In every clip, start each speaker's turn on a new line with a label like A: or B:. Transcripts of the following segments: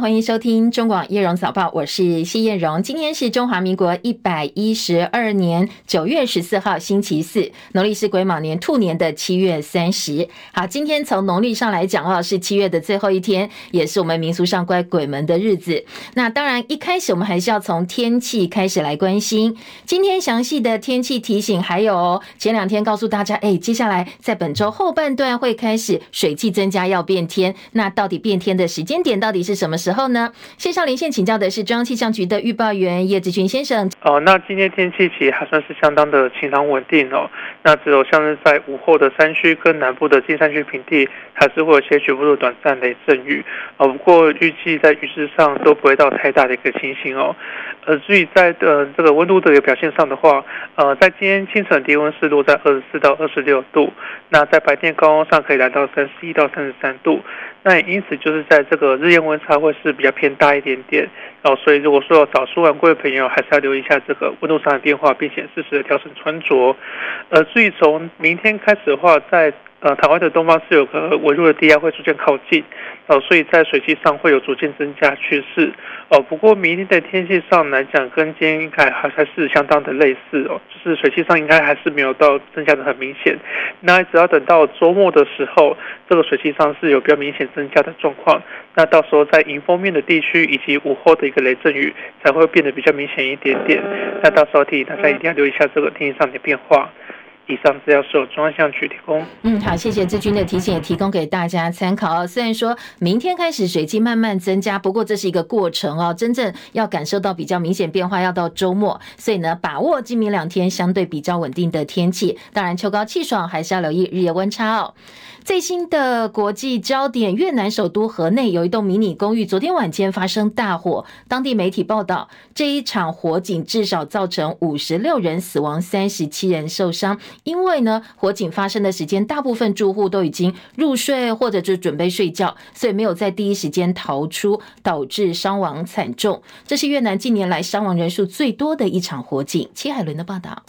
A: 欢迎收听中广叶荣早报，我是谢叶荣。今天是中华民国一百一十二年九月十四号，星期四，农历是癸卯年兔年的七月三十。好，今天从农历上来讲哦，是七月的最后一天，也是我们民俗上乖鬼门的日子。那当然，一开始我们还是要从天气开始来关心。今天详细的天气提醒，还有前两天告诉大家，哎，接下来在本周后半段会开始水汽增加，要变天。那到底变天的时间点到底是什么时？然后呢，线上连线请教的是中央气象局的预报员叶志军先生。
B: 哦，那今天天气其实还算是相当的晴朗稳定哦。那只有像是在午后的山区跟南部的近山区平地，还是会有些局部的短暂雷阵雨。哦，不过预计在雨势上都不会到太大的一个情形哦。呃，至于在呃这个温度的一个表现上的话，呃，在今天清晨低温是落在二十四到二十六度，那在白天高温上可以来到三十一到三十三度。那因此就是在这个日夜温差会是比较偏大一点点，然后，所以如果说早出晚归的朋友，还是要留意一下这个温度上的变化，并且适时的调整穿着。呃，至于从明天开始的话，在呃，台湾的东方是有个微弱的低压会逐渐靠近，哦，所以在水汽上会有逐渐增加趋势，哦，不过明天的天气上来讲，跟今天应该还还是相当的类似哦，就是水汽上应该还是没有到增加的很明显，那只要等到周末的时候，这个水汽上是有比较明显增加的状况，那到时候在迎风面的地区以及午后的一个雷阵雨才会变得比较明显一点点，那到时候提醒大家一定要留意一下这个天气上的变化。以上资料是由中央气象局提供。
A: 嗯，好，谢谢志军的提醒，也提供给大家参考。虽然说明天开始水汽慢慢增加，不过这是一个过程哦。真正要感受到比较明显变化，要到周末。所以呢，把握今明两天相对比较稳定的天气。当然，秋高气爽，还是要留意日夜温差哦。最新的国际焦点，越南首都河内有一栋迷你公寓，昨天晚间发生大火。当地媒体报道，这一场火警至少造成五十六人死亡，三十七人受伤。因为呢，火警发生的时间，大部分住户都已经入睡或者就准备睡觉，所以没有在第一时间逃出，导致伤亡惨重。这是越南近年来伤亡人数最多的一场火警。戚海伦的报道。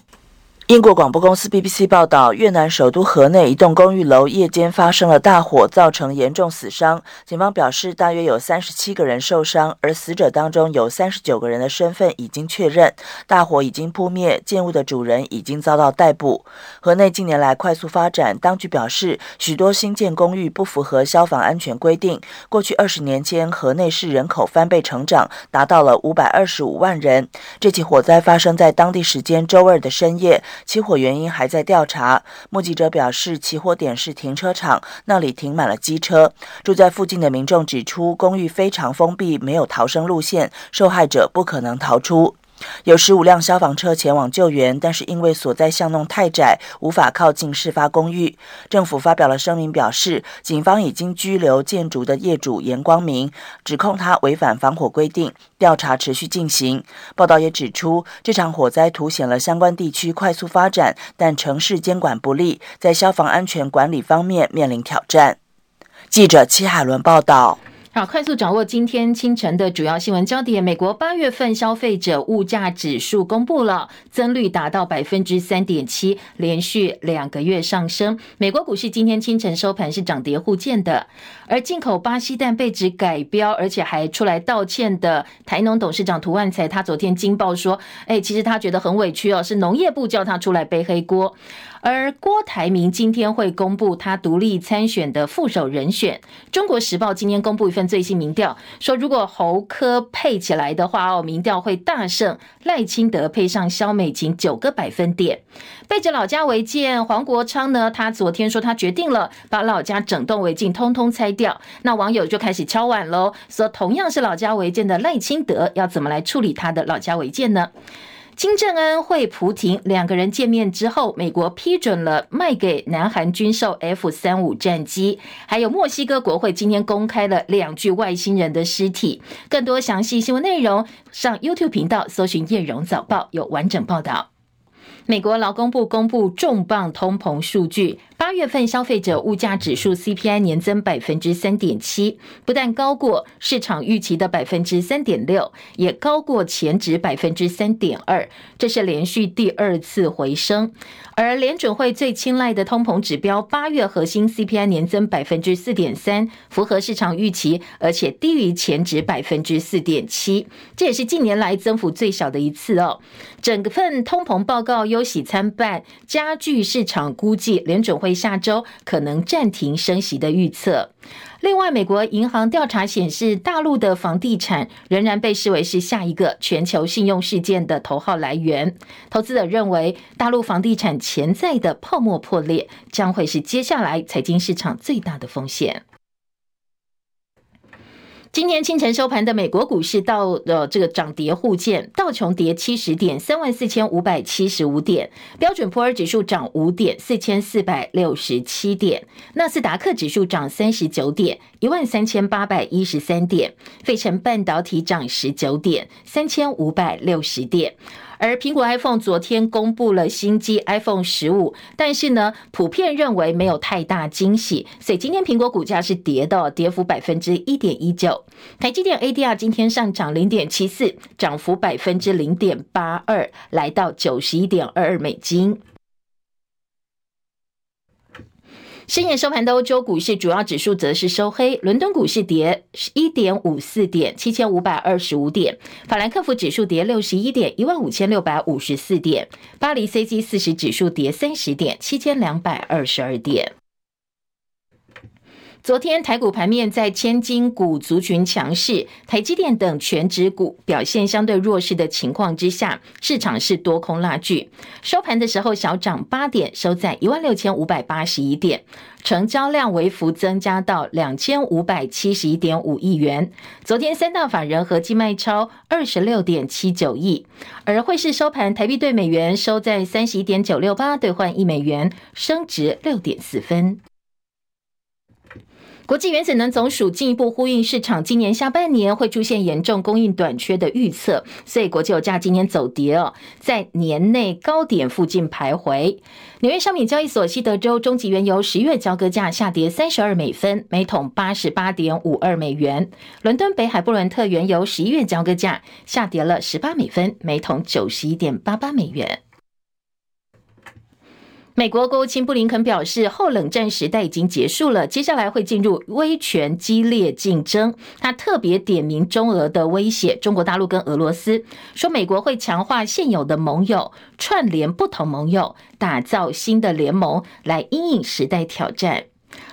C: 英国广播公司 BBC 报道，越南首都河内一栋公寓楼夜间发生了大火，造成严重死伤。警方表示，大约有三十七个人受伤，而死者当中有三十九个人的身份已经确认。大火已经扑灭，建物的主人已经遭到逮捕。河内近年来快速发展，当局表示，许多新建公寓不符合消防安全规定。过去二十年间，河内市人口翻倍成长，达到了五百二十五万人。这起火灾发生在当地时间周二的深夜。起火原因还在调查。目击者表示，起火点是停车场，那里停满了机车。住在附近的民众指出，公寓非常封闭，没有逃生路线，受害者不可能逃出。有十五辆消防车前往救援，但是因为所在巷弄太窄，无法靠近事发公寓。政府发表了声明，表示警方已经拘留建筑的业主严光明，指控他违反防火规定，调查持续进行。报道也指出，这场火灾凸显了相关地区快速发展，但城市监管不力，在消防安全管理方面面临挑战。记者戚海伦报道。
A: 好，快速掌握今天清晨的主要新闻焦点。美国八月份消费者物价指数公布了，增率达到百分之三点七，连续两个月上升。美国股市今天清晨收盘是涨跌互见的。而进口巴西蛋被指改标，而且还出来道歉的台农董事长涂万才，他昨天惊爆说：“哎，其实他觉得很委屈哦，是农业部叫他出来背黑锅。”而郭台铭今天会公布他独立参选的副手人选。中国时报今天公布一份最新民调，说如果侯科配起来的话哦，民调会大胜赖清德配上萧美琴九个百分点。背着老家违建，黄国昌呢，他昨天说他决定了把老家整栋违建通通拆掉。那网友就开始敲碗喽，说同样是老家违建的赖清德要怎么来处理他的老家违建呢？金正恩会普廷两个人见面之后，美国批准了卖给南韩军售 F 三五战机，还有墨西哥国会今天公开了两具外星人的尸体。更多详细新闻内容，上 YouTube 频道搜寻叶荣早报有完整报道。美国劳工部公布重磅通膨数据，八月份消费者物价指数 CPI 年增百分之三点七，不但高过市场预期的百分之三点六，也高过前值百分之三点二，这是连续第二次回升。而联准会最青睐的通膨指标，八月核心 CPI 年增百分之四点三，符合市场预期，而且低于前值百分之四点七，这也是近年来增幅最小的一次哦。整份通膨报告报忧喜参半，加剧市场估计联准会下周可能暂停升息的预测。另外，美国银行调查显示，大陆的房地产仍然被视为是下一个全球信用事件的头号来源。投资者认为，大陆房地产潜在的泡沫破裂将会是接下来财经市场最大的风险。今天清晨收盘的美国股市到呃这个涨跌互见，道琼跌七十点，三万四千五百七十五点；标准普尔指数涨五点，四千四百六十七点；纳斯达克指数涨三十九点，一万三千八百一十三点；费城半导体涨十九点，三千五百六十点。而苹果 iPhone 昨天公布了新机 iPhone 十五，但是呢，普遍认为没有太大惊喜，所以今天苹果股价是跌的，跌幅百分之一点一九。台积电 ADR 今天上涨零点七四，涨幅百分之零点八二，来到九十一点二二美金。深夜收盘的欧洲股市主要指数则是收黑，伦敦股市跌一点五四点，七千五百二十五点；法兰克福指数跌六十一点，一万五千六百五十四点；巴黎 C G 四十指数跌三十点，七千两百二十二点。昨天台股盘面在千金股族群强势，台积电等全指股表现相对弱势的情况之下，市场是多空拉锯。收盘的时候小涨八点，收在一万六千五百八十一点，成交量微幅增加到两千五百七十一点五亿元。昨天三大法人合计卖超二十六点七九亿，而汇市收盘台币兑美元收在三十一点九六八兑换一美元，升值六点四分。国际原子能总署进一步呼应市场今年下半年会出现严重供应短缺的预测，所以国际油价今年走跌哦，在年内高点附近徘徊。纽约商品交易所西德州中级原油十月交割价下跌三十二美分，每桶八十八点五二美元。伦敦北海布伦特原油十一月交割价下跌了十八美分，每桶九十一点八八美元。美国国务卿布林肯表示，后冷战时代已经结束了，接下来会进入威权激烈竞争。他特别点名中俄的威胁，中国大陆跟俄罗斯，说美国会强化现有的盟友，串联不同盟友，打造新的联盟，来因应时代挑战。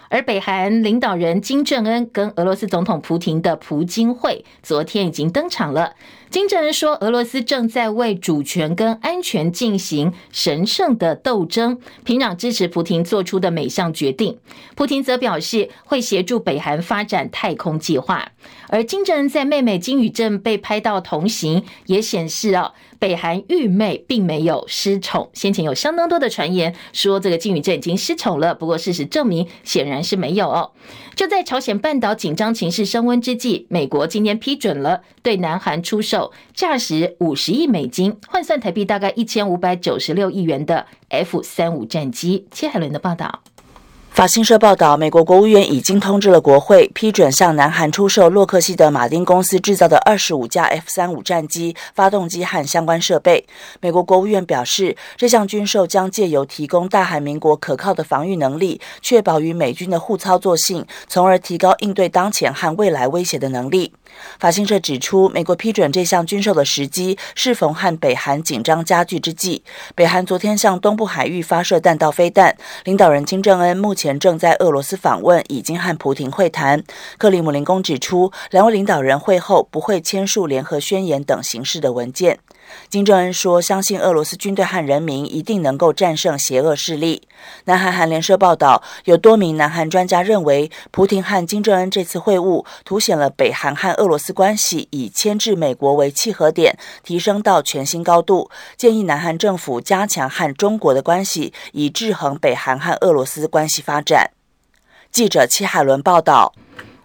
A: 而北韩领导人金正恩跟俄罗斯总统普京的普京会昨天已经登场了。金正恩说，俄罗斯正在为主权跟安全进行神圣的斗争，平壤支持普京做出的每项决定。普京则表示会协助北韩发展太空计划。而金正恩在妹妹金与正被拍到同行，也显示啊，北韩御妹并没有失宠。先前有相当多的传言说这个金宇镇已经失宠了，不过事实证明显然是没有哦。就在朝鲜半岛紧张情势升温之际，美国今天批准了对南韩出售价值五十亿美金，换算台币大概一千五百九十六亿元的 F 三五战机。切海伦的报道。
C: 法新社报道，美国国务院已经通知了国会，批准向南韩出售洛克希德马丁公司制造的二十五架 F 三五战机发动机和相关设备。美国国务院表示，这项军售将借由提供大韩民国可靠的防御能力，确保与美军的互操作性，从而提高应对当前和未来威胁的能力。法新社指出，美国批准这项军售的时机适逢和北韩紧张加剧之际。北韩昨天向东部海域发射弹道飞弹，领导人金正恩目前正在俄罗斯访问，已经和普廷会谈。克里姆林宫指出，两位领导人会后不会签署联合宣言等形式的文件。金正恩说：“相信俄罗斯军队和人民一定能够战胜邪恶势力。”南韩韩联社报道，有多名南韩专家认为，普廷和金正恩这次会晤凸显了北韩和俄罗斯关系以牵制美国为契合点，提升到全新高度。建议南韩政府加强和中国的关系，以制衡北韩和俄罗斯关系发展。记者戚海伦报道。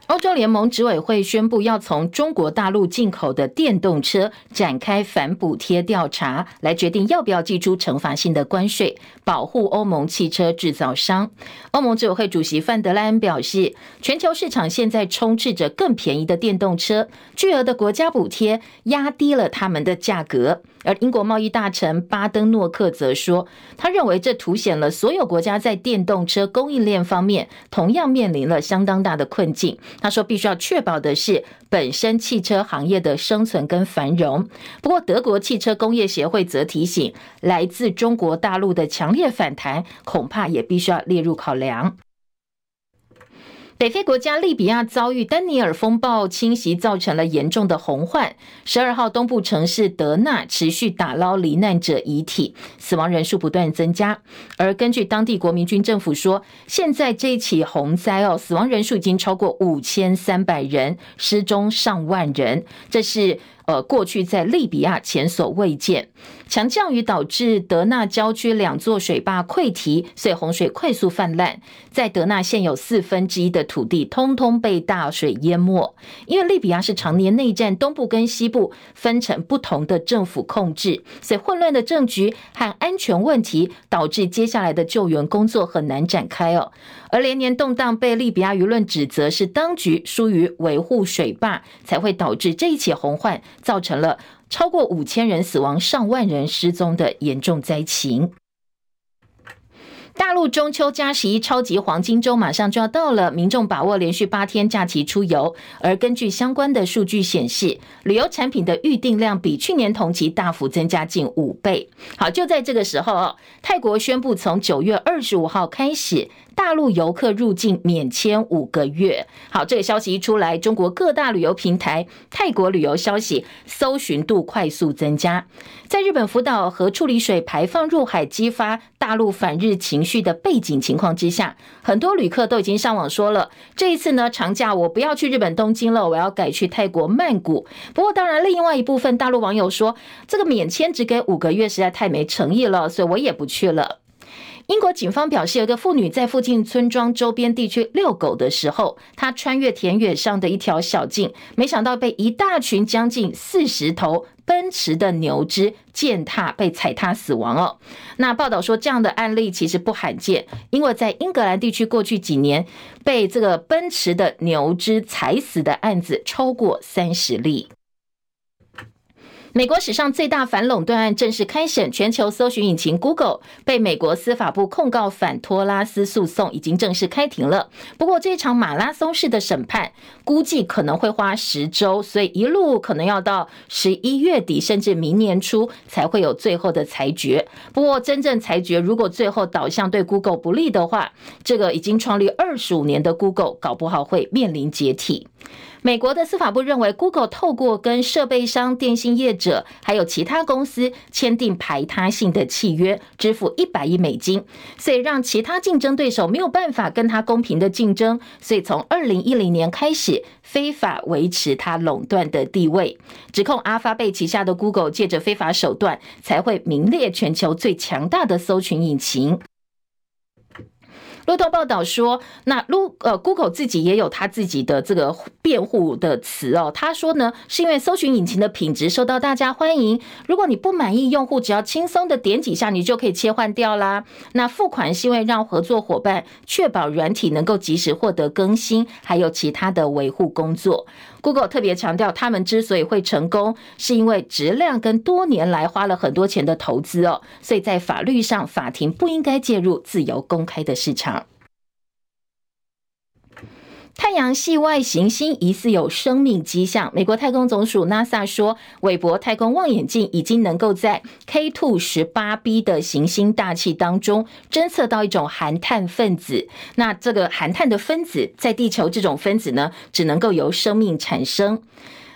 A: 欧洲联盟执委会宣布，要从中国大陆进口的电动车展开反补贴调查，来决定要不要祭出惩罚性的关税，保护欧盟汽车制造商。欧盟执委会主席范德莱恩表示，全球市场现在充斥着更便宜的电动车，巨额的国家补贴压低了他们的价格。而英国贸易大臣巴登诺克则说，他认为这凸显了所有国家在电动车供应链方面同样面临了相当大的困境。他说，必须要确保的是本身汽车行业的生存跟繁荣。不过，德国汽车工业协会则提醒，来自中国大陆的强烈反弹，恐怕也必须要列入考量。北非国家利比亚遭遇丹尼尔风暴侵袭，造成了严重的洪患。十二号，东部城市德纳持续打捞罹难者遗体，死亡人数不断增加。而根据当地国民军政府说，现在这一起洪灾哦，死亡人数已经超过五千三百人，失踪上万人。这是。呃，过去在利比亚前所未见，强降雨导致德纳郊区两座水坝溃堤，所以洪水快速泛滥。在德纳现有四分之一的土地通通被大水淹没。因为利比亚是常年内战，东部跟西部分成不同的政府控制，所以混乱的政局和安全问题导致接下来的救援工作很难展开哦。而连年动荡被利比亚舆论指责是当局疏于维护水坝，才会导致这一起洪患，造成了超过五千人死亡、上万人失踪的严重灾情。大陆中秋加十一超级黄金周马上就要到了，民众把握连续八天假期出游。而根据相关的数据显示，旅游产品的预订量比去年同期大幅增加近五倍。好，就在这个时候哦，泰国宣布从九月二十五号开始，大陆游客入境免签五个月。好，这个消息一出来，中国各大旅游平台泰国旅游消息搜寻度快速增加。在日本福岛核处理水排放入海，激发大陆反日情绪的背景情况之下，很多旅客都已经上网说了，这一次呢，长假我不要去日本东京了，我要改去泰国曼谷。不过，当然，另外一部分大陆网友说，这个免签只给五个月实在太没诚意了，所以我也不去了。英国警方表示，有个妇女在附近村庄周边地区遛狗的时候，她穿越田野上的一条小径，没想到被一大群将近四十头奔驰的牛只践踏，被踩踏死亡哦。那报道说，这样的案例其实不罕见，因为在英格兰地区过去几年被这个奔驰的牛只踩死的案子超过三十例。美国史上最大反垄断案正式开审，全球搜寻引擎 Google 被美国司法部控告反托拉斯诉讼已经正式开庭了。不过，这场马拉松式的审判估计可能会花十周，所以一路可能要到十一月底，甚至明年初才会有最后的裁决。不过，真正裁决如果最后导向对 Google 不利的话，这个已经创立二十五年的 Google 搞不好会面临解体。美国的司法部认为，Google 透过跟设备商、电信业者还有其他公司签订排他性的契约，支付一百亿美金，所以让其他竞争对手没有办法跟他公平的竞争。所以从二零一零年开始，非法维持他垄断的地位，指控阿发贝旗下的 Google 借着非法手段，才会名列全球最强大的搜寻引擎。路透报道说，那路呃，Google 自己也有他自己的这个辩护的词哦。他说呢，是因为搜寻引擎的品质受到大家欢迎。如果你不满意，用户只要轻松的点几下，你就可以切换掉啦。那付款是因为让合作伙伴确保软体能够及时获得更新，还有其他的维护工作。Google 特别强调，他们之所以会成功，是因为质量跟多年来花了很多钱的投资哦。所以在法律上，法庭不应该介入自由公开的市场。太阳系外行星疑似有生命迹象。美国太空总署 NASA 说，韦伯太空望远镜已经能够在 K2 十八 b 的行星大气当中侦测到一种含碳分子。那这个含碳的分子，在地球这种分子呢，只能够由生命产生。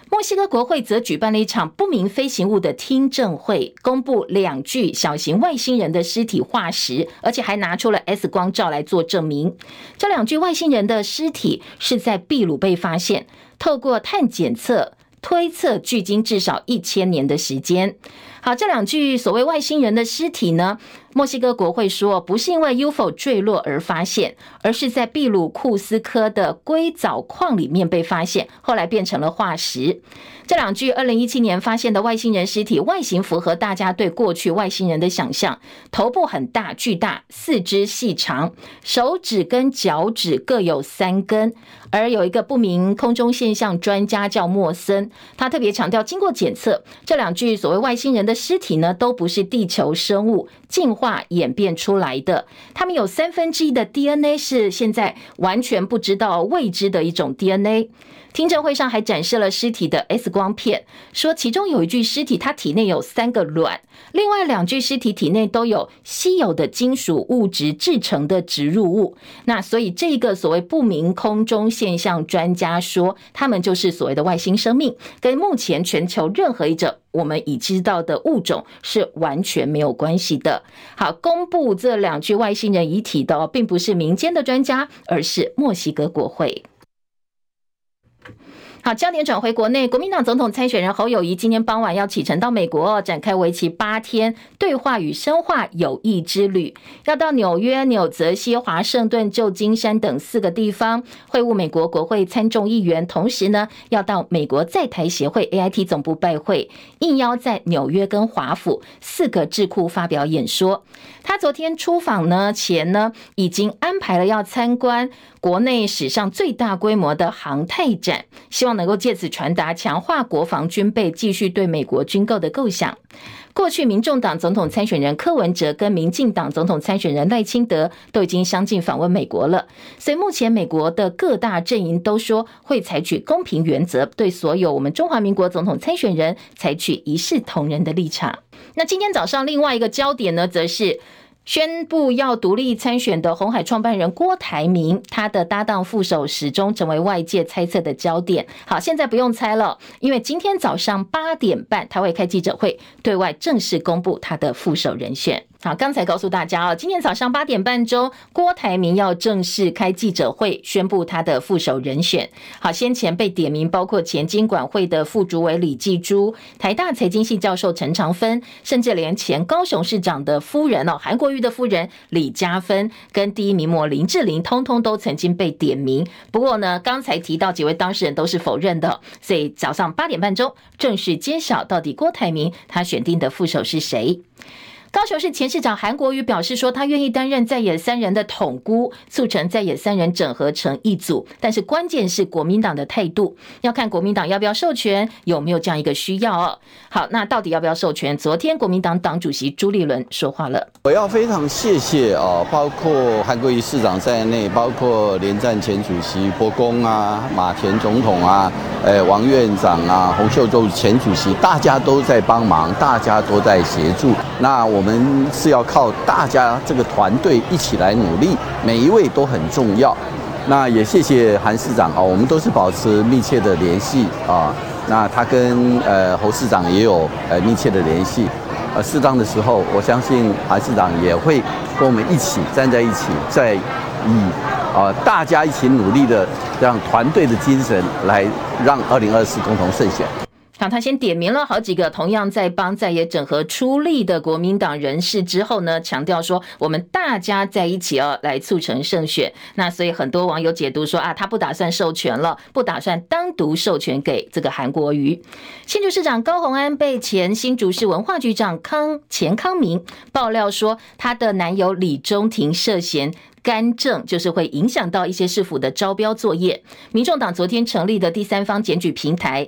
A: 墨西哥国会则举办了一场不明飞行物的听证会，公布两具小型外星人的尸体化石，而且还拿出了 X 光照来做证明。这两具外星人的尸体是在秘鲁被发现，透过碳检测推测，距今至少一千年的时间。好，这两具所谓外星人的尸体呢，墨西哥国会说，不是因为 UFO 坠落而发现，而是在秘鲁库斯科的硅藻矿里面被发现，后来变成了化石。这两具二零一七年发现的外星人尸体外形符合大家对过去外星人的想象：头部很大巨大，四肢细长，手指跟脚趾各有三根。而有一个不明空中现象专家叫莫森，他特别强调，经过检测，这两具所谓外星人的尸体呢，都不是地球生物进化演变出来的。他们有三分之一的 DNA 是现在完全不知道未知的一种 DNA。听证会上还展示了尸体的 X 光片，说其中有一具尸体，它体内有三个卵，另外两具尸体体内都有稀有的金属物质制成的植入物。那所以这个所谓不明空中现象专家说，他们就是所谓的外星生命，跟目前全球任何一种我们已知道的物种是完全没有关系的。好，公布这两具外星人遗体的，并不是民间的专家，而是墨西哥国会。好，焦点转回国内，国民党总统参选人侯友谊今天傍晚要启程到美国，展开为期八天对话与深化友谊之旅，要到纽约、纽泽西、华盛顿、旧金山等四个地方会晤美国国会参众议员，同时呢，要到美国在台协会 AIT 总部拜会，应邀在纽约跟华府四个智库发表演说。他昨天出访呢前呢，已经安排了要参观国内史上最大规模的航太展，希望能够借此传达强化国防军备、继续对美国军购的构想。过去，民众党总统参选人柯文哲跟民进党总统参选人赖清德都已经相继访问美国了，所以目前美国的各大阵营都说会采取公平原则，对所有我们中华民国总统参选人采取一视同仁的立场。那今天早上另外一个焦点呢，则是宣布要独立参选的红海创办人郭台铭，他的搭档副手始终成为外界猜测的焦点。好，现在不用猜了，因为今天早上八点半他会开记者会，对外正式公布他的副手人选。好，刚才告诉大家啊，今天早上八点半钟，郭台铭要正式开记者会，宣布他的副手人选。好，先前被点名包括前金管会的副主委李继珠、台大财经系教授陈长芬，甚至连前高雄市长的夫人哦，韩国瑜的夫人李佳芬，跟第一名模林志玲，通通都曾经被点名。不过呢，刚才提到几位当事人都是否认的，所以早上八点半钟正式揭晓到底郭台铭他选定的副手是谁。高雄市前市长韩国瑜表示说，他愿意担任在野三人的统孤，促成在野三人整合成一组。但是关键是国民党的态度，要看国民党要不要授权，有没有这样一个需要哦。好，那到底要不要授权？昨天国民党党主席朱立伦说话了，
D: 我要非常谢谢啊，包括韩国瑜市长在内，包括连战前主席伯公啊、马前总统啊、诶王院长啊、洪秀柱前主席，大家都在帮忙，大家都在协助。那我。我们是要靠大家这个团队一起来努力，每一位都很重要。那也谢谢韩市长啊，我们都是保持密切的联系啊。那他跟呃侯市长也有呃密切的联系，呃适当的时候，我相信韩市长也会跟我们一起站在一起，在以啊大家一起努力的这样团队的精神来让二零二四共同胜选。
A: 好，他先点名了好几个同样在帮在野整合出力的国民党人士之后呢，强调说我们大家在一起哦，来促成胜选。那所以很多网友解读说啊，他不打算授权了，不打算单独授权给这个韩国瑜。新竹市长高虹安被前新竹市文化局长康钱康明爆料说，他的男友李中庭涉嫌干政，就是会影响到一些市府的招标作业。民众党昨天成立的第三方检举平台。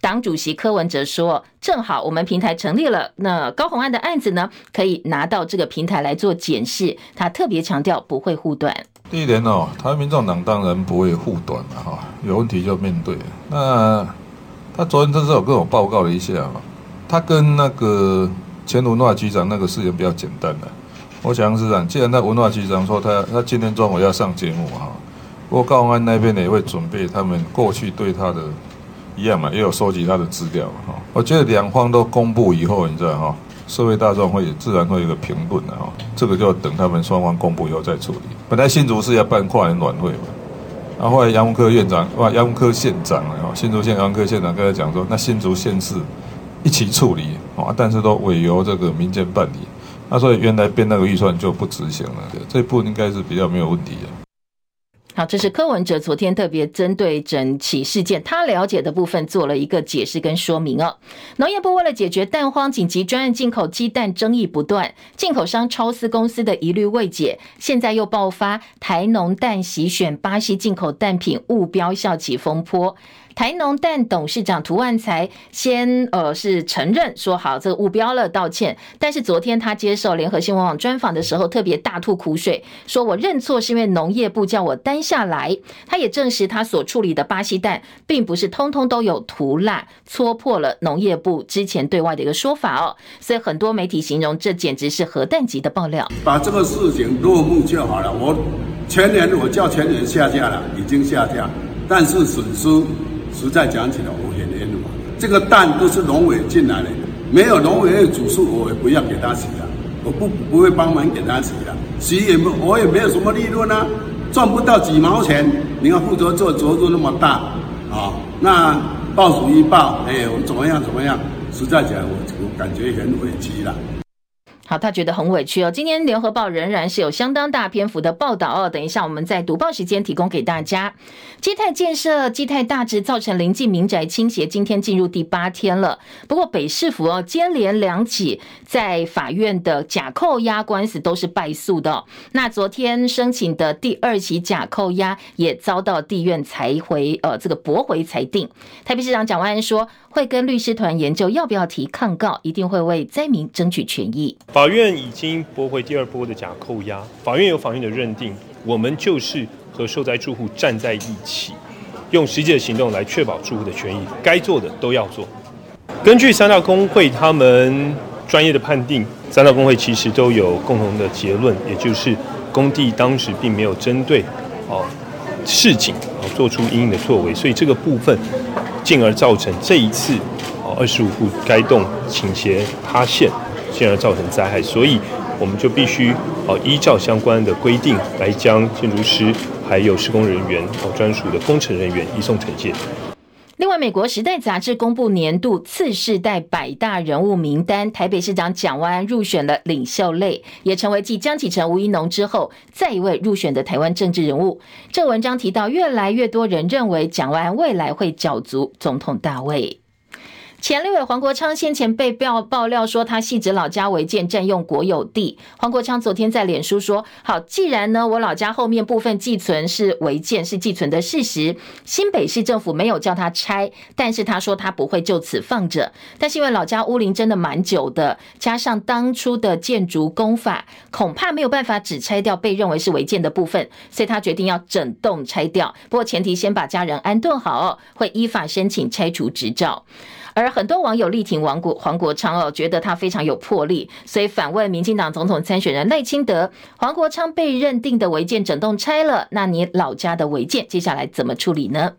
A: 党主席柯文哲说：“正好我们平台成立了，那高虹安的案子呢，可以拿到这个平台来做检视。他特别强调不会护短。
E: 第一点哦，台湾民众党当然不会护短了哈，有问题就面对。那他昨天这是有跟我报告了一下嘛，他跟那个前文化局长那个事情比较简单的。我想是这样，既然那文化局长说他他今天中午要上节目哈，不过高虹安那边呢也会准备他们过去对他的。”一样嘛，也有收集他的资料哈。我觉得两方都公布以后，你知道哈，社会大众会自然会有一个评论的哈。这个就等他们双方公布以后再处理。本来新竹市要办跨年晚会嘛，然后后来杨文科院长哇，杨文科县长啊，新竹县杨文科县长跟他讲说，那新竹县市一起处理啊，但是都委由这个民间办理。那所以原来编那个预算就不执行了，这一部分应该是比较没有问题的。
A: 好，这是柯文哲昨天特别针对整起事件，他了解的部分做了一个解释跟说明哦。农业部为了解决蛋荒紧急专案进口鸡蛋争议不断，进口商超思公司的疑虑未解，现在又爆发台农蛋席选巴西进口蛋品误标效起风波。台农蛋董事长涂万才先呃是承认说好这个误标了，道歉。但是昨天他接受联合新闻网专访的时候，特别大吐苦水，说我认错是因为农业部叫我担下来。他也证实他所处理的巴西蛋并不是通通都有涂蜡，戳破了农业部之前对外的一个说法哦。所以很多媒体形容这简直是核弹级的爆料。
F: 把这个事情落幕就好了。我前年我叫前年下架了，已经下架，但是损失。实在讲起来，我很冤枉。这个蛋都是农委进来的，没有农委会主数，我也不要给他洗了，我不不会帮忙给他洗了，洗也没我也没有什么利润啊，赚不到几毛钱。你要负责做额度那么大啊，那报属一报，哎，我怎么样怎么样？实在讲，我我感觉很委屈了。
A: 好，他觉得很委屈哦。今天联合报仍然是有相当大篇幅的报道哦。等一下，我们在读报时间提供给大家。基泰建设基泰大直造成邻近民宅倾斜，今天进入第八天了。不过北市府哦，接连两起在法院的假扣押官司都是败诉的。那昨天申请的第二起假扣押也遭到地院裁回，呃，这个驳回裁定。台北市长蒋万安说，会跟律师团研究要不要提抗告，一定会为灾民争取权益。
G: 法院已经驳回第二波的假扣押，法院有法院的认定，我们就是和受灾住户站在一起，用实际的行动来确保住户的权益，该做的都要做。根据三大工会他们专业的判定，三大工会其实都有共同的结论，也就是工地当时并没有针对哦市警哦做出因应的作为，所以这个部分进而造成这一次哦二十五户该栋倾斜塌陷。进而造成灾害，所以我们就必须哦依照相关的规定来将建筑师还有施工人员哦专属的工程人员移送惩戒。
A: 另外，美国《时代》杂志公布年度次世代百大人物名单，台北市长蒋万安入选了领袖类，也成为继江启臣、吴一农之后再一位入选的台湾政治人物。这文章提到，越来越多人认为蒋万安未来会角逐总统大位。前立委黄国昌先前被爆爆料说他汐止老家违建占用国有地。黄国昌昨天在脸书说：“好，既然呢我老家后面部分寄存是违建，是寄存的事实，新北市政府没有叫他拆，但是他说他不会就此放着。但是因为老家屋龄真的蛮久的，加上当初的建筑工法，恐怕没有办法只拆掉被认为是违建的部分，所以他决定要整栋拆掉。不过前提先把家人安顿好，会依法申请拆除执照。”而很多网友力挺王国黄国昌哦，觉得他非常有魄力，所以反问民进党总统参选人赖清德：黄国昌被认定的违建整栋拆了，那你老家的违建接下来怎么处理呢？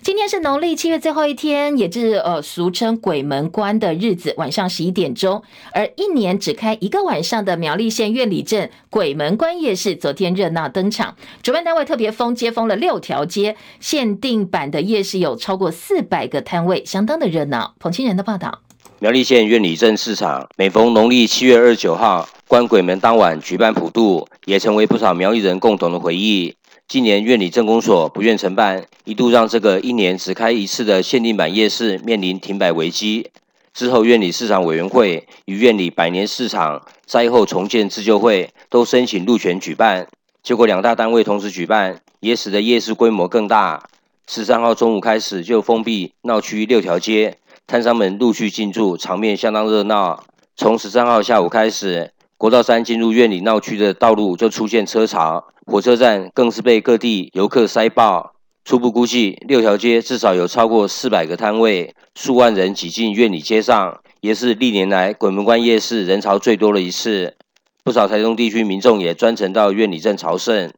A: 今天是农历七月最后一天，也是呃俗称鬼门关的日子，晚上十一点钟。而一年只开一个晚上的苗栗县苑里镇鬼门关夜市，昨天热闹登场。主办单位特别封街封了六条街，限定版的夜市有超过四百个摊位，相当的热闹。彭清仁的报道。
H: 苗栗县苑里镇市场每逢农历七月二十九号关鬼门当晚举办普渡，也成为不少苗栗人共同的回忆。今年院里镇公所不愿承办，一度让这个一年只开一次的限定版夜市面临停摆危机。之后，院里市场委员会与院里百年市场灾后重建自救会都申请入权举办，结果两大单位同时举办，也使得夜市规模更大。十三号中午开始就封闭闹区六条街，摊商们陆续进驻，场面相当热闹。从十三号下午开始，国道三进入院里闹区的道路就出现车潮，火车站更是被各地游客塞爆。初步估计，六条街至少有超过四百个摊位，数万人挤进苑里街上，也是历年来鬼门关夜市人潮最多的一次。不少台中地区民众也专程到苑里镇朝圣。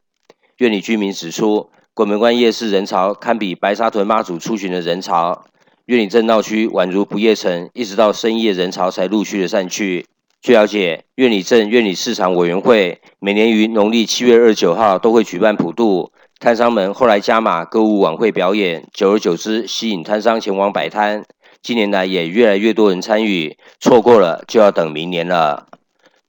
H: 苑里居民指出，鬼门关夜市人潮堪比白沙屯妈祖出巡的人潮。苑里镇闹区宛如不夜城，一直到深夜人潮才陆续的散去。据了解，苑里镇苑里市场委员会每年于农历七月二十九号都会举办普渡，摊商们后来加码歌舞晚会表演，久而久之吸引摊商前往摆摊。近年来也越来越多人参与，错过了就要等明年了。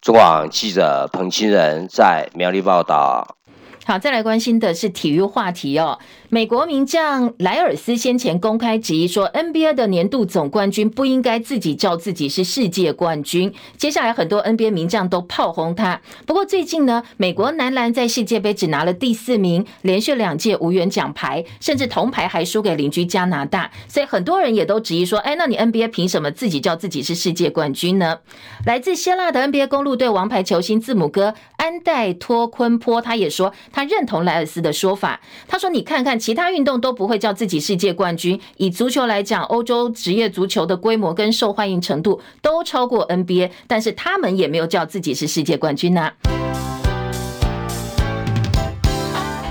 H: 中广记者彭清仁在苗栗报道。
A: 好，再来关心的是体育话题哦。美国名将莱尔斯先前公开质疑说，NBA 的年度总冠军不应该自己叫自己是世界冠军。接下来很多 NBA 名将都炮轰他。不过最近呢，美国男篮在世界杯只拿了第四名，连续两届无缘奖牌，甚至铜牌还输给邻居加拿大。所以很多人也都质疑说，哎，那你 NBA 凭什么自己叫自己是世界冠军呢？来自希腊的 NBA 公路队王牌球星字母哥安代托昆坡，他也说。他认同莱尔斯的说法。他说：“你看看，其他运动都不会叫自己世界冠军。以足球来讲，欧洲职业足球的规模跟受欢迎程度都超过 NBA，但是他们也没有叫自己是世界冠军呢。”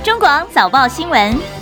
I: 中广早报新闻。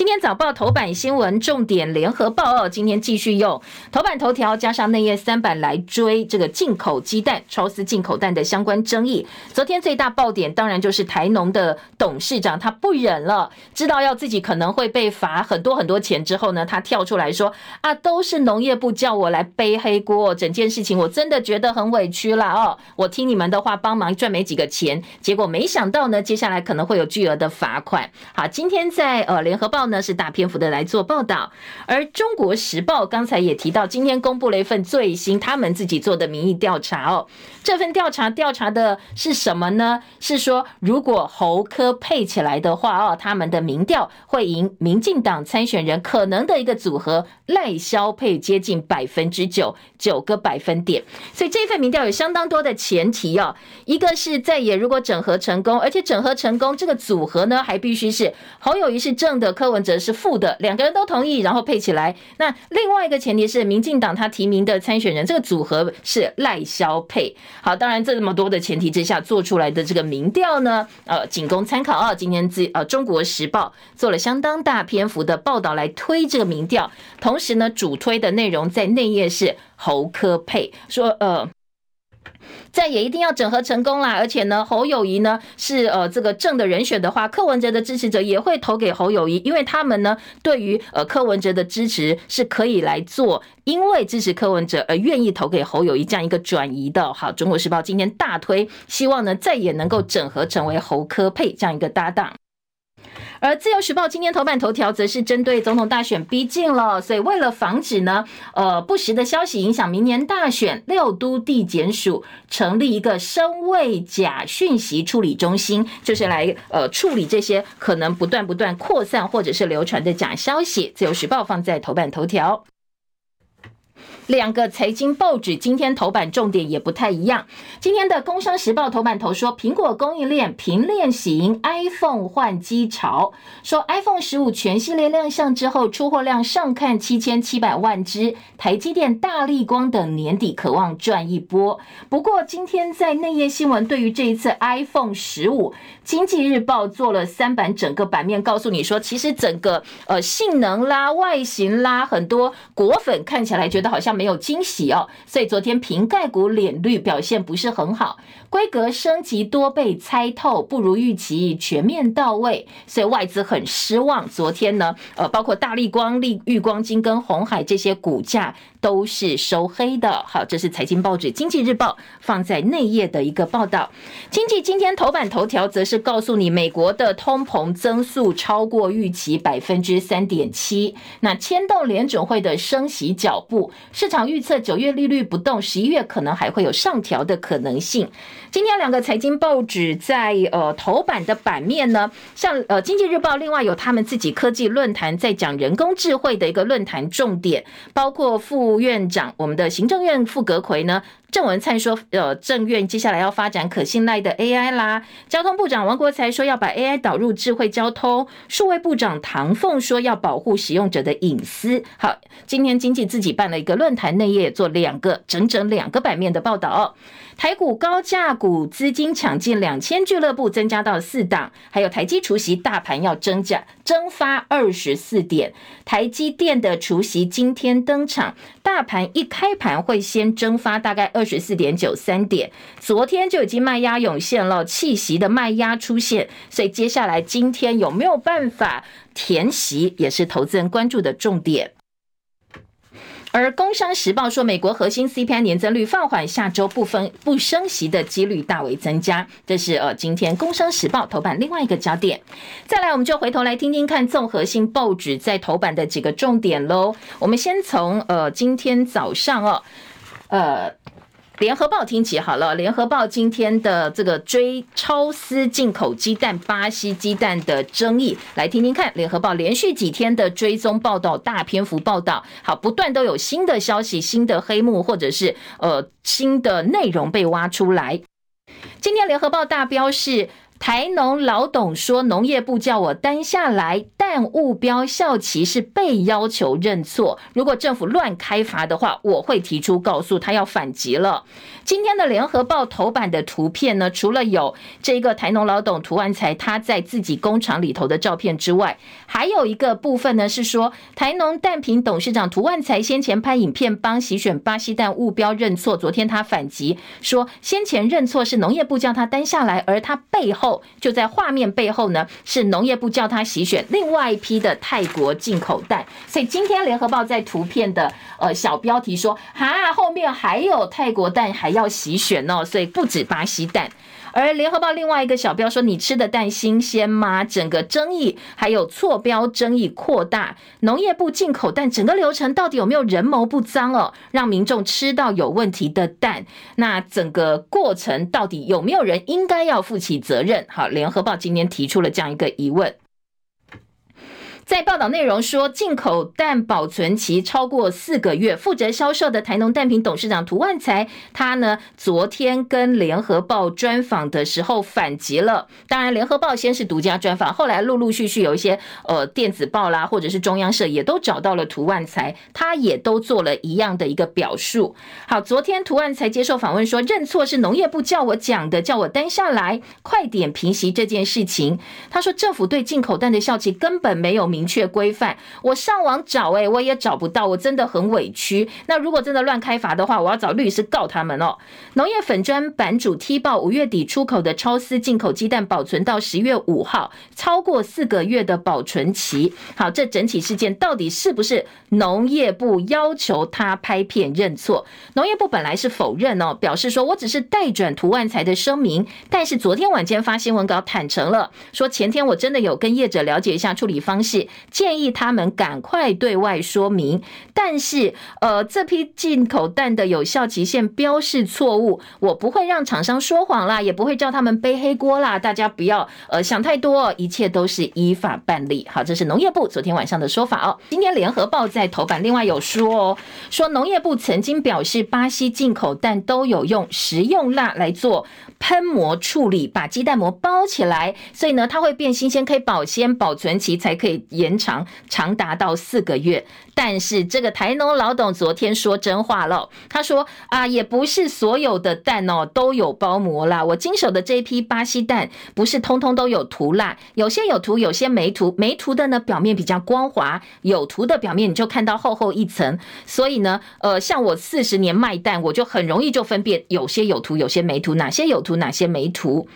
A: 今天早报头版新闻重点，联合报哦，今天继续用头版头条加上内页三版来追这个进口鸡蛋、超丝进口蛋的相关争议。昨天最大爆点当然就是台农的董事长，他不忍了，知道要自己可能会被罚很多很多钱之后呢，他跳出来说啊，都是农业部叫我来背黑锅，整件事情我真的觉得很委屈了哦，我听你们的话帮忙赚没几个钱，结果没想到呢，接下来可能会有巨额的罚款。好，今天在呃联合报。那是大篇幅的来做报道，而中国时报刚才也提到，今天公布了一份最新他们自己做的民意调查哦。这份调查调查的是什么呢？是说如果侯科配起来的话哦，他们的民调会赢民进党参选人可能的一个组合赖萧配接近百分之九九个百分点。所以这份民调有相当多的前提哦，一个是在野如果整合成功，而且整合成功这个组合呢，还必须是侯友谊是正的，柯文。则是负的，两个人都同意，然后配起来。那另外一个前提是，民进党他提名的参选人，这个组合是赖萧配。好，当然这么多的前提之下做出来的这个民调呢，呃，仅供参考啊。今天自呃《中国时报》做了相当大篇幅的报道来推这个民调，同时呢，主推的内容在内页是侯科配，说呃。再也一定要整合成功啦，而且呢，侯友谊呢是呃这个正的人选的话，柯文哲的支持者也会投给侯友谊，因为他们呢对于呃柯文哲的支持是可以来做，因为支持柯文哲而愿意投给侯友谊这样一个转移的。好，中国时报今天大推，希望呢再也能够整合成为侯柯配这样一个搭档。而自由时报今年头版头条则是针对总统大选逼近了，所以为了防止呢，呃不实的消息影响明年大选，六都地检署成立一个声位假讯息处理中心，就是来呃处理这些可能不断不断扩散或者是流传的假消息。自由时报放在头版头条。两个财经报纸今天头版重点也不太一样。今天的《工商时报》头版头说，苹果供应链平链型 iPhone 换机潮，说 iPhone 十五全系列亮相之后，出货量上看七千七百万只。台积电、大立光等年底渴望赚一波。不过今天在内页新闻，对于这一次 iPhone 十五，《经济日报》做了三版整个版面，告诉你说，其实整个呃性能啦、外形啦，很多果粉看起来觉得好像。没有惊喜哦，所以昨天瓶盖股脸绿表现不是很好，规格升级多被猜透，不如预期全面到位，所以外资很失望。昨天呢，呃，包括大立光、立玉光金跟红海这些股价都是收黑的。好，这是财经报纸《经济日报》放在内页的一个报道。经济今天头版头条则是告诉你，美国的通膨增速超过预期百分之三点七，那牵动联准会的升息脚步。市场预测九月利率不动，十一月可能还会有上调的可能性。今天两个财经报纸在呃头版的版面呢，像呃经济日报，另外有他们自己科技论坛在讲人工智慧的一个论坛重点，包括副院长我们的行政院副阁魁呢。郑文灿说：“呃，政院接下来要发展可信赖的 AI 啦。交通部长王国材说要把 AI 导入智慧交通。数位部长唐凤说要保护使用者的隐私。好，今天经济自己办了一个论坛，内页做两个整整两个版面的报道。”台股高价股资金抢进，两千俱乐部增加到四档，还有台积除息，大盘要增加蒸发二十四点。台积电的除息今天登场，大盘一开盘会先蒸发大概二十四点九三点，昨天就已经卖压涌现了，弃息的卖压出现，所以接下来今天有没有办法填席，也是投资人关注的重点。而《工商时报》说，美国核心 CPI 年增率放缓，下周不分不升息的几率大为增加。这是呃，今天《工商时报》头版另外一个焦点。再来，我们就回头来听听看综合性报纸在头版的几个重点喽。我们先从呃今天早上哦，呃。联合报听起好了，联合报今天的这个追超丝进口鸡蛋、巴西鸡蛋的争议，来听听看。联合报连续几天的追踪报道，大篇幅报道，好，不断都有新的消息、新的黑幕，或者是呃新的内容被挖出来。今天联合报大标是。台农老董说：“农业部叫我担下来，但误标效期是被要求认错。如果政府乱开罚的话，我会提出告诉他要反击了。”今天的联合报头版的图片呢，除了有这个台农老董涂万才他在自己工厂里头的照片之外，还有一个部分呢是说台农蛋品董事长涂万才先前拍影片帮洗选巴西蛋误标认错，昨天他反击说先前认错是农业部叫他担下来，而他背后。就在画面背后呢，是农业部叫他洗选另外一批的泰国进口蛋，所以今天联合报在图片的呃小标题说，哈，后面还有泰国蛋还要洗选哦，所以不止巴西蛋。而联合报另外一个小标说：“你吃的蛋新鲜吗？”整个争议还有错标争议扩大，农业部进口蛋整个流程到底有没有人谋不臧哦？让民众吃到有问题的蛋，那整个过程到底有没有人应该要负起责任？好，联合报今天提出了这样一个疑问。在报道内容说，进口蛋保存期超过四个月，负责销售的台农蛋品董事长涂万才，他呢昨天跟联合报专访的时候反击了。当然，联合报先是独家专访，后来陆陆续续有一些呃电子报啦，或者是中央社也都找到了涂万才，他也都做了一样的一个表述。好，昨天涂万才接受访问说，认错是农业部叫我讲的，叫我担下来，快点平息这件事情。他说，政府对进口蛋的效期根本没有明。明确规范，我上网找，哎，我也找不到，我真的很委屈。那如果真的乱开罚的话，我要找律师告他们哦。农业粉专版主踢爆五月底出口的超丝进口鸡蛋保存到十月五号，超过四个月的保存期。好，这整起事件到底是不是农业部要求他拍片认错？农业部本来是否认哦，表示说我只是代转涂万才的声明，但是昨天晚间发新闻稿坦诚了，说前天我真的有跟业者了解一下处理方式。建议他们赶快对外说明，但是呃，这批进口蛋的有效期限标示错误，我不会让厂商说谎啦，也不会叫他们背黑锅啦，大家不要呃想太多，一切都是依法办理。好，这是农业部昨天晚上的说法哦。今天联合报在头版另外有说哦，说农业部曾经表示，巴西进口蛋都有用食用蜡来做喷膜处理，把鸡蛋膜包起来，所以呢，它会变新鲜，可以保鲜，保存期才可以。延长长达到四个月，但是这个台农老董昨天说真话了，他说啊，也不是所有的蛋哦都有包膜啦。我经手的这一批巴西蛋不是通通都有涂蜡，有些有涂，有些没涂。没涂的呢，表面比较光滑；有涂的表面你就看到厚厚一层。所以呢，呃，像我四十年卖蛋，我就很容易就分辨有些有涂，有些没涂，哪些有涂，图哪些没图。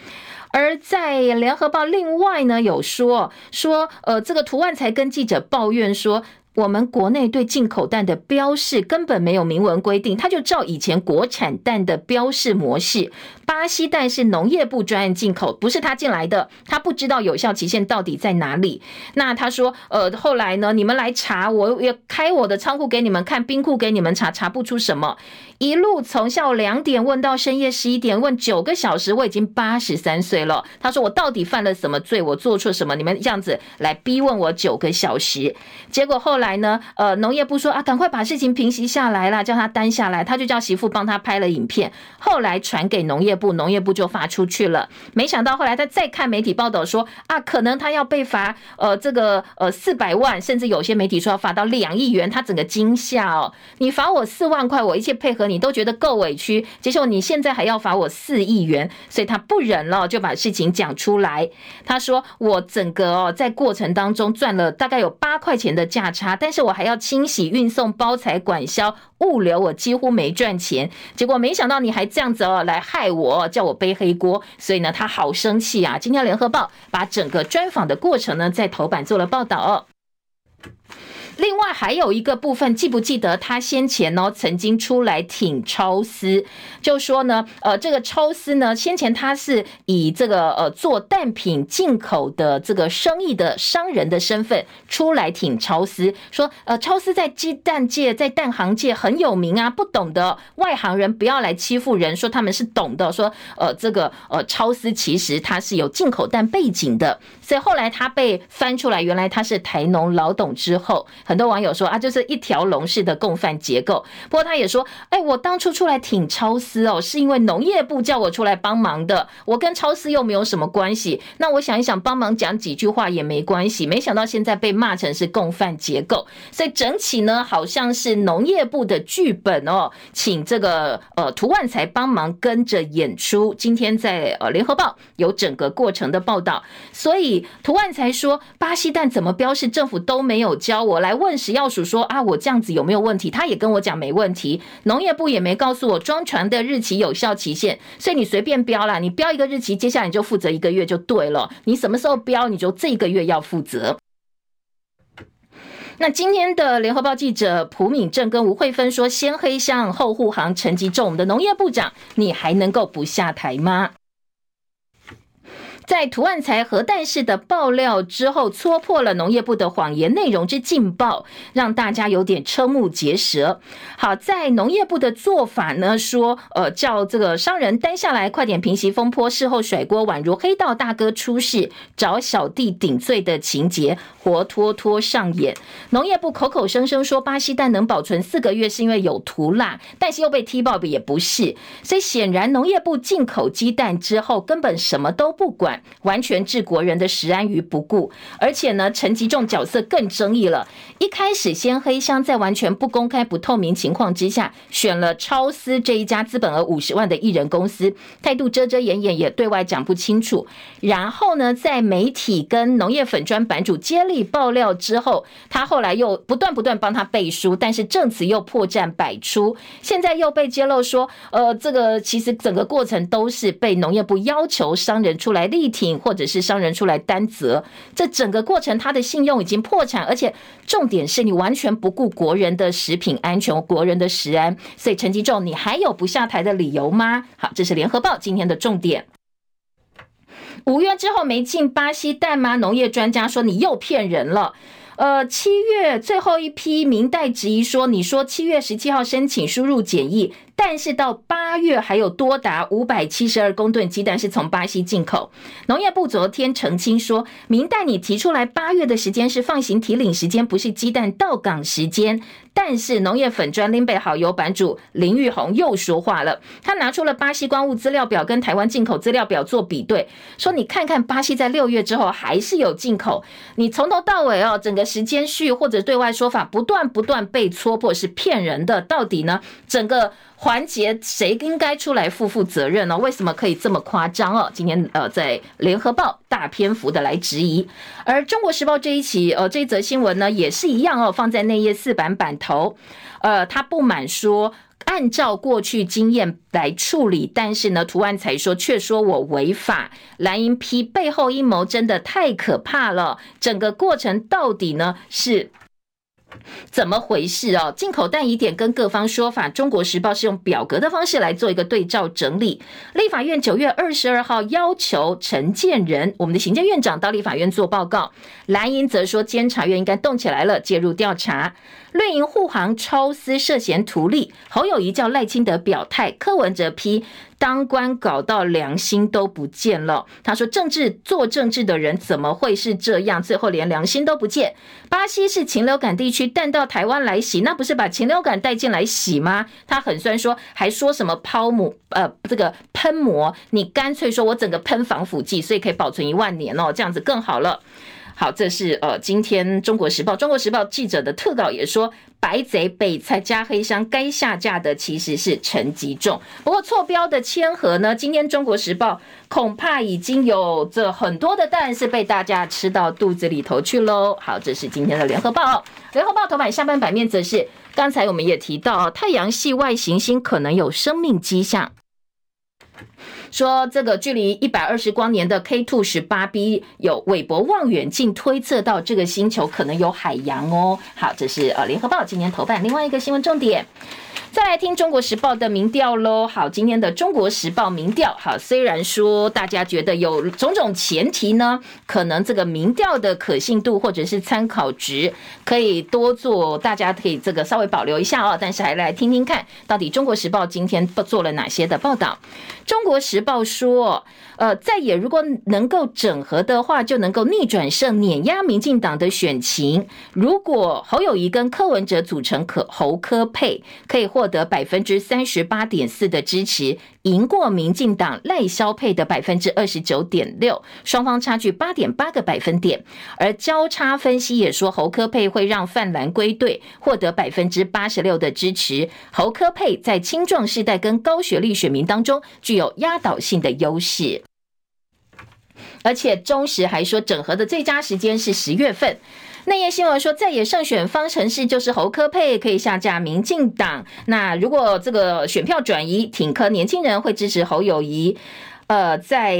A: 而在联合报另外呢，有说说，呃，这个图万才跟记者抱怨说。我们国内对进口蛋的标示根本没有明文规定，他就照以前国产蛋的标示模式。巴西蛋是农业部专案进口，不是他进来的，他不知道有效期限到底在哪里。那他说，呃，后来呢，你们来查，我也开我的仓库给你们看，冰库给你们查，查不出什么。一路从下午两点问到深夜十一点，问九个小时，我已经八十三岁了。他说我到底犯了什么罪？我做错什么？你们这样子来逼问我九个小时，结果后来。来呢？呃，农业部说啊，赶快把事情平息下来啦，叫他担下来，他就叫媳妇帮他拍了影片，后来传给农业部，农业部就发出去了。没想到后来他再看媒体报道说啊，可能他要被罚呃这个呃四百万，甚至有些媒体说要罚到两亿元，他整个惊吓哦，你罚我四万块，我一切配合你都觉得够委屈，结果你现在还要罚我四亿元，所以他不忍了，就把事情讲出来。他说我整个哦在过程当中赚了大概有八块钱的价差。但是我还要清洗、运送、包材、管销、物流，我几乎没赚钱。结果没想到你还这样子哦，来害我，叫我背黑锅。所以呢，他好生气啊！今天联合报把整个专访的过程呢，在头版做了报道哦。另外还有一个部分，记不记得他先前呢曾经出来挺超丝，就说呢，呃，这个超丝呢，先前他是以这个呃做蛋品进口的这个生意的商人的身份出来挺超丝，说呃超丝在鸡蛋界在蛋行界很有名啊，不懂的外行人不要来欺负人，说他们是懂的，说呃这个呃超丝其实他是有进口蛋背景的，所以后来他被翻出来，原来他是台农老董之后。很多网友说啊，就是一条龙式的共犯结构。不过他也说，哎，我当初出来挺超丝哦，是因为农业部叫我出来帮忙的，我跟超丝又没有什么关系。那我想一想，帮忙讲几句话也没关系。没想到现在被骂成是共犯结构，所以整体呢，好像是农业部的剧本哦，请这个呃涂万才帮忙跟着演出。今天在呃联合报有整个过程的报道，所以涂万才说，巴西蛋怎么标示，政府都没有教我来。问食药署说啊，我这样子有没有问题？他也跟我讲没问题。农业部也没告诉我装船的日期有效期限，所以你随便标啦，你标一个日期，接下来你就负责一个月就对了。你什么时候标，你就这个月要负责。那今天的联合报记者蒲敏正跟吴慧芬说，先黑箱后护航，陈吉仲，我们的农业部长，你还能够不下台吗？在涂万才核弹式的爆料之后，戳破了农业部的谎言内容之劲爆，让大家有点瞠目结舌。好，在农业部的做法呢，说呃叫这个商人担下来，快点平息风波，事后甩锅，宛如黑道大哥出事找小弟顶罪的情节，活脱脱上演。农业部口口声声说巴西蛋能保存四个月是因为有涂蜡，但是又被踢爆的也不是，所以显然农业部进口鸡蛋之后根本什么都不管。完全置国人的食安于不顾，而且呢，陈吉仲角色更争议了。一开始先黑箱，在完全不公开、不透明情况之下，选了超丝这一家资本额五十万的艺人公司，态度遮遮掩掩，也对外讲不清楚。然后呢，在媒体跟农业粉专版主接力爆料之后，他后来又不断不断帮他背书，但是证词又破绽百出。现在又被揭露说，呃，这个其实整个过程都是被农业部要求商人出来立力挺，或者是商人出来担责。这整个过程，他的信用已经破产，而且重点是你完全不顾国人的食品安全、国人的食安。所以陈吉仲，你还有不下台的理由吗？好，这是联合报今天的重点。五月之后没进巴西蛋吗？农业专家说你又骗人了。呃，七月最后一批民代质疑说，你说七月十七号申请输入检疫。但是到八月还有多达五百七十二公吨鸡蛋是从巴西进口。农业部昨天澄清说，明代你提出来八月的时间是放行提领时间，不是鸡蛋到港时间。但是农业粉专林北好友版主林玉红又说话了，他拿出了巴西关务资料表跟台湾进口资料表做比对，说你看看巴西在六月之后还是有进口，你从头到尾哦，整个时间序或者对外说法不断不断被戳破是骗人的，到底呢？整个。环节谁应该出来负负责任呢？为什么可以这么夸张哦？今天呃，在联合报大篇幅的来质疑，而中国时报这一期呃这一则新闻呢也是一样哦，放在内页四版版头，呃，他不满说按照过去经验来处理，但是呢，涂万才说却说我违法，蓝营批背后阴谋真的太可怕了，整个过程到底呢是？怎么回事哦？进口蛋疑点跟各方说法，《中国时报》是用表格的方式来做一个对照整理。立法院九月二十二号要求陈建仁，我们的行政院长到立法院做报告，蓝营则说监察院应该动起来了，介入调查。绿营护航抽丝涉嫌图利，侯友宜叫赖清德表态，柯文哲批当官搞到良心都不见了。他说政治做政治的人怎么会是这样？最后连良心都不见。巴西是禽流感地区，但到台湾来洗，那不是把禽流感带进来洗吗？他很酸说，还说什么抛母呃这个喷膜，你干脆说我整个喷防腐剂，所以可以保存一万年哦，这样子更好了。好，这是呃，今天《中国时报》《中国时报》记者的特稿也说，白贼被菜加黑箱，该下架的其实是陈吉仲。不过错标的千和呢，今天《中国时报》恐怕已经有这很多的蛋是被大家吃到肚子里头去喽。好，这是今天的《联合报》。《联合报》头版下半版面则是，刚才我们也提到，太阳系外行星可能有生命迹象。说这个距离一百二十光年的 K two 十八 b 有韦伯望远镜推测到这个星球可能有海洋哦。好，这是呃联合报今年头版另外一个新闻重点。再来听《中国时报》的民调喽。好，今天的《中国时报》民调，好，虽然说大家觉得有种种前提呢，可能这个民调的可信度或者是参考值可以多做，大家可以这个稍微保留一下哦。但是还来听听看，到底《中国时报》今天做了哪些的报道？《中国时报》说。呃，在野如果能够整合的话，就能够逆转胜，碾压民进党的选情。如果侯友谊跟柯文哲组成可侯科配，可以获得百分之三十八点四的支持，赢过民进党赖萧配的百分之二十九点六，双方差距八点八个百分点。而交叉分析也说，侯柯配会让泛蓝归队，获得百分之八十六的支持。侯柯配在青壮世代跟高学历选民当中具有压倒性的优势。而且中时还说，整合的最佳时间是十月份。内页新闻说，在野胜选方程式就是侯科配可以下架民进党。那如果这个选票转移，挺科年轻人会支持侯友谊。呃，在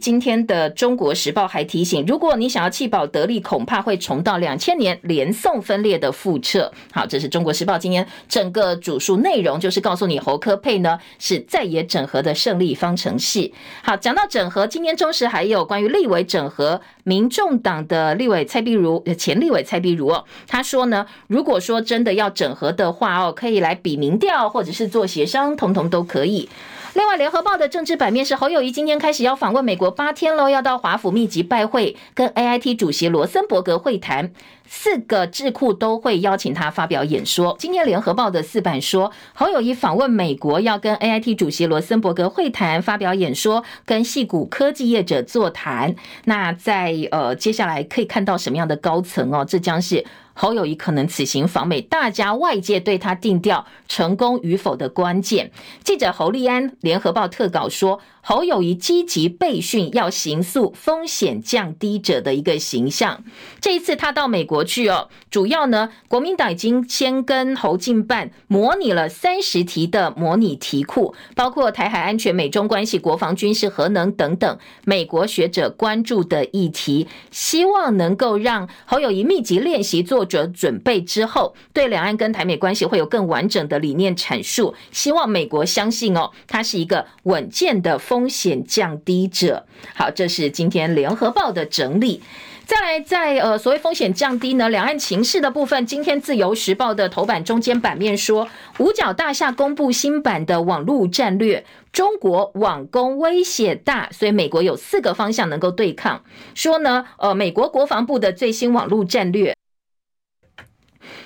A: 今天的《中国时报》还提醒，如果你想要弃保得利，恐怕会重蹈两千年连宋分裂的覆辙。好，这是《中国时报》今天整个主述内容，就是告诉你侯科配呢是在野整合的胜利方程式。好，讲到整合，今天中时还有关于立委整合，民众党的立委蔡壁如，前立委蔡壁如哦，他说呢，如果说真的要整合的话哦，可以来比民调，或者是做协商，统统都可以。另外，联合报的政治版面是侯友宜今天开始要访问美国八天喽，要到华府密集拜会，跟 AIT 主席罗森伯格会谈。四个智库都会邀请他发表演说。今天联合报的四版说，侯友宜访问美国，要跟 AIT 主席罗森伯格会谈，发表演说，跟矽谷科技业者座谈。那在呃接下来可以看到什么样的高层哦？这将是。侯友谊可能此行访美，大家外界对他定调成功与否的关键。记者侯立安联合报特稿说，侯友宜积极备训，要形塑风险降低者的一个形象。这一次他到美国去哦，主要呢，国民党已经先跟侯进办模拟了三十题的模拟题库，包括台海安全、美中关系、国防、军事、核能等等美国学者关注的议题，希望能够让侯友谊密集练习做。者准备之后，对两岸跟台美关系会有更完整的理念阐述。希望美国相信哦，他是一个稳健的风险降低者。好，这是今天联合报的整理。再来，在呃所谓风险降低呢，两岸情势的部分，今天自由时报的头版中间版面说，五角大厦公布新版的网络战略，中国网攻威胁大，所以美国有四个方向能够对抗。说呢，呃，美国国防部的最新网络战略。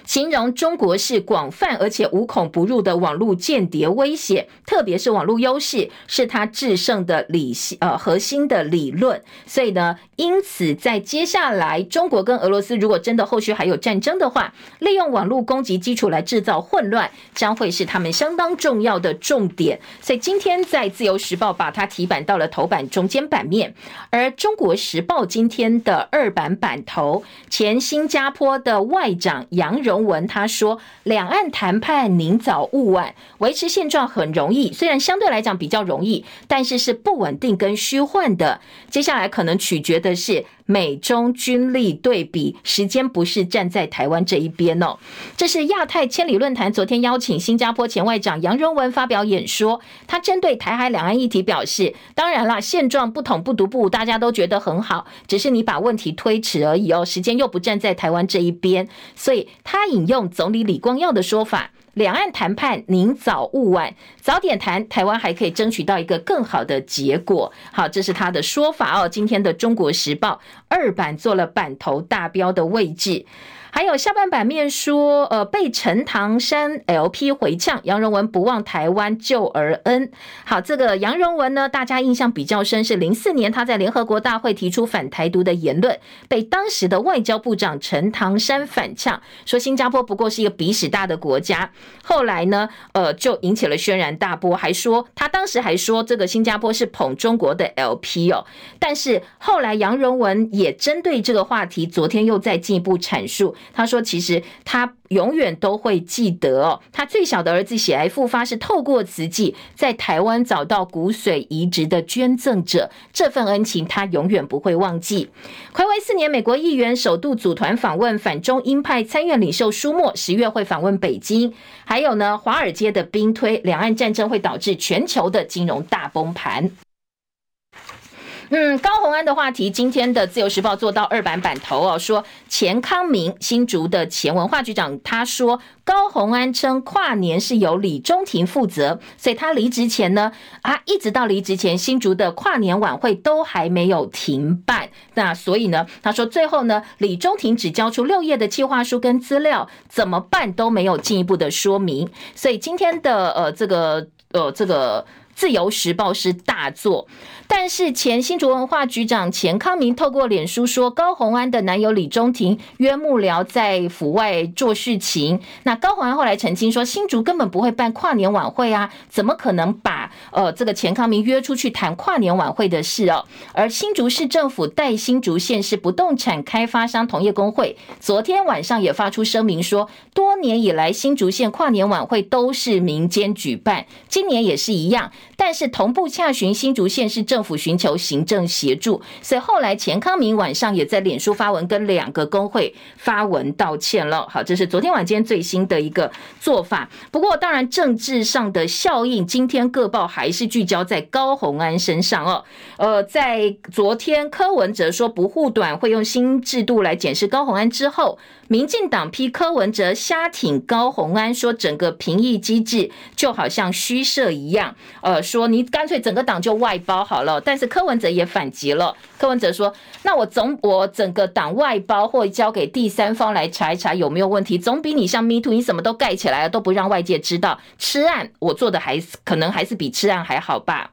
A: 形容中国是广泛而且无孔不入的网络间谍威胁，特别是网络优势是它制胜的理呃核心的理论。所以呢，因此在接下来，中国跟俄罗斯如果真的后续还有战争的话，利用网络攻击基础来制造混乱，将会是他们相当重要的重点。所以今天在自由时报把它提版到了头版中间版面，而中国时报今天的二版版头，前新加坡的外长杨荣。文他说，两岸谈判宁早勿晚，维持现状很容易，虽然相对来讲比较容易，但是是不稳定跟虚幻的。接下来可能取决的是。美中军力对比，时间不是站在台湾这一边哦。这是亚太千里论坛昨天邀请新加坡前外长杨荣文发表演说，他针对台海两岸议题表示：当然啦，现状不统不独不，大家都觉得很好，只是你把问题推迟而已哦。时间又不站在台湾这一边，所以他引用总理李光耀的说法。两岸谈判宁早勿晚，早点谈，台湾还可以争取到一个更好的结果。好，这是他的说法哦。今天的《中国时报》二版做了版头大标的位置。还有下半版面说，呃，被陈唐山 LP 回呛，杨荣文不忘台湾救儿恩。好，这个杨荣文呢，大家印象比较深，是零四年他在联合国大会提出反台独的言论，被当时的外交部长陈唐山反呛，说新加坡不过是一个鼻屎大的国家。后来呢，呃，就引起了轩然大波，还说他当时还说这个新加坡是捧中国的 LP 哦。但是后来杨荣文也针对这个话题，昨天又再进一步阐述。他说，其实他永远都会记得哦，他最小的儿子血癌复发是透过慈济在台湾找到骨髓移植的捐赠者，这份恩情他永远不会忘记。睽违四年，美国议员首度组团访问反中鹰派参院领袖舒默，十月会访问北京。还有呢，华尔街的兵推，两岸战争会导致全球的金融大崩盘。嗯，高虹安的话题，今天的自由时报做到二版版头哦，说钱康明新竹的前文化局长，他说高虹安称跨年是由李中庭负责，所以他离职前呢，啊，一直到离职前，新竹的跨年晚会都还没有停办。那所以呢，他说最后呢，李中庭只交出六页的计划书跟资料，怎么办都没有进一步的说明。所以今天的呃这个呃这个自由时报是大作。但是前新竹文化局长钱康明透过脸书说，高虹安的男友李中庭约幕僚在府外做事情。那高虹安后来澄清说，新竹根本不会办跨年晚会啊，怎么可能把呃这个钱康明约出去谈跨年晚会的事哦？而新竹市政府代新竹县市不动产开发商同业公会昨天晚上也发出声明说，多年以来新竹县跨年晚会都是民间举办，今年也是一样，但是同步洽询新竹县市政政。府寻求行政协助，所以后来钱康明晚上也在脸书发文，跟两个工会发文道歉了。好，这是昨天晚间最新的一个做法。不过，当然政治上的效应，今天各报还是聚焦在高虹安身上哦。呃，在昨天柯文哲说不护短，会用新制度来检视高虹安之后。民进党批柯文哲瞎挺高洪安，说整个评议机制就好像虚设一样，呃，说你干脆整个党就外包好了。但是柯文哲也反击了，柯文哲说：“那我总我整个党外包或交给第三方来查一查有没有问题，总比你像 Me Too，你什么都盖起来了都不让外界知道，吃案我做的还可能还是比吃案还好吧？”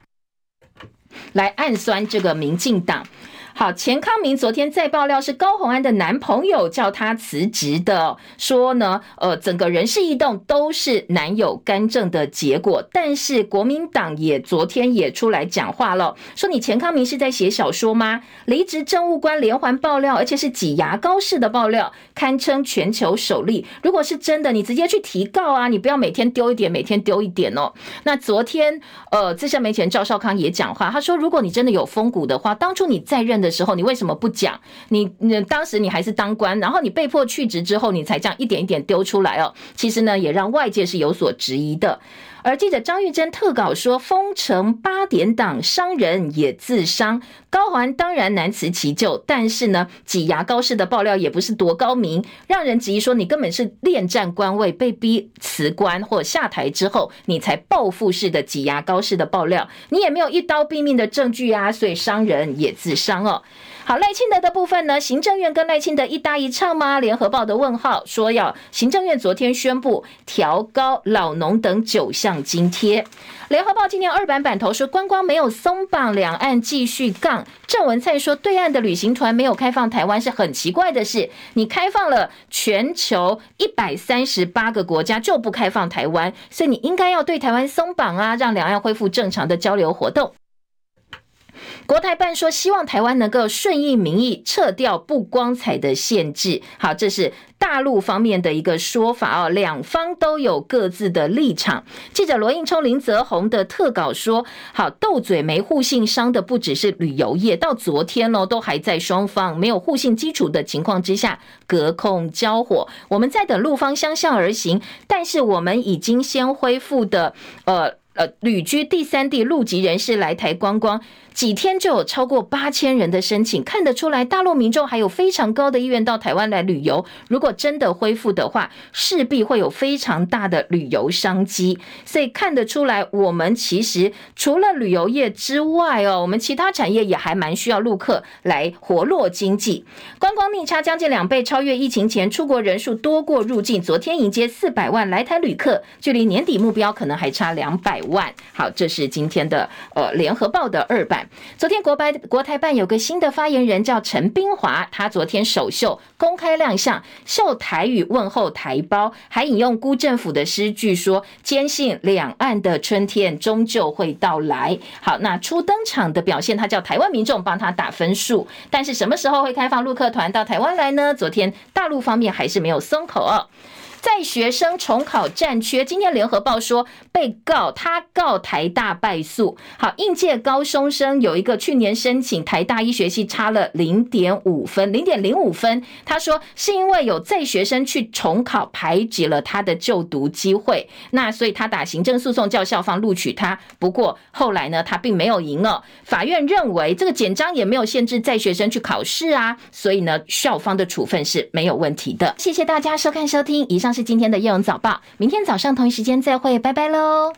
A: 来暗酸这个民进党。好，钱康明昨天在爆料是高虹安的男朋友叫他辞职的，说呢，呃，整个人事异动都是男友干政的结果。但是国民党也昨天也出来讲话了，说你钱康明是在写小说吗？离职政务官连环爆料，而且是挤牙膏式的爆料，堪称全球首例。如果是真的，你直接去提告啊，你不要每天丢一点，每天丢一点哦。那昨天，呃，资深媒体人赵少康也讲话，他说，如果你真的有风骨的话，当初你在任的时候，你为什么不讲？你你当时你还是当官，然后你被迫去职之后，你才这样一点一点丢出来哦。其实呢，也让外界是有所质疑的。而记者张玉珍特稿说，封城八点档伤人也自伤，高虹安当然难辞其咎，但是呢，挤牙膏式的爆料也不是多高明，让人质疑说你根本是恋战官位，被逼辞官或下台之后，你才报复式的挤牙膏式的爆料，你也没有一刀毙命的证据啊，所以伤人也自伤哦。好，赖清德的部分呢？行政院跟赖清德一搭一唱吗？联合报的问号说要行政院昨天宣布调高老农等九项津贴。联合报今天二版版头说观光没有松绑，两岸继续杠。郑文灿说对岸的旅行团没有开放台湾是很奇怪的事，你开放了全球一百三十八个国家就不开放台湾，所以你应该要对台湾松绑啊，让两岸恢复正常的交流活动。国台办说，希望台湾能够顺应民意，撤掉不光彩的限制。好，这是大陆方面的一个说法哦。两方都有各自的立场。记者罗应聪、林泽宏的特稿说，好，斗嘴没互信伤的不只是旅游业，到昨天呢，都还在双方没有互信基础的情况之下隔空交火。我们在等陆方相向而行，但是我们已经先恢复的，呃。旅居第三地陆籍人士来台观光，几天就有超过八千人的申请，看得出来大陆民众还有非常高的意愿到台湾来旅游。如果真的恢复的话，势必会有非常大的旅游商机。所以看得出来，我们其实除了旅游业之外哦，我们其他产业也还蛮需要陆客来活络经济。观光逆差将近两倍，超越疫情前，出国人数多过入境。昨天迎接四百万来台旅客，距离年底目标可能还差两百万。万。好，这是今天的呃联合报的二版。昨天国白国台办有个新的发言人叫陈冰华，他昨天首秀公开亮相，秀台语问候台胞，还引用辜政府的诗句说：“坚信两岸的春天终究会到来。”好，那初登场的表现，他叫台湾民众帮他打分数。但是什么时候会开放陆客团到台湾来呢？昨天大陆方面还是没有松口哦。在学生重考战缺，今天联合报说被告他告台大败诉。好，应届高中生有一个去年申请台大医学系差了零点五分，零点零五分。他说是因为有在学生去重考排挤了他的就读机会，那所以他打行政诉讼叫校方录取他。不过后来呢，他并没有赢哦。法院认为这个简章也没有限制在学生去考试啊，所以呢，校方的处分是没有问题的。谢谢大家收看收听，以上。是今天的《夜荣早报》，明天早上同一时间再会，拜拜喽。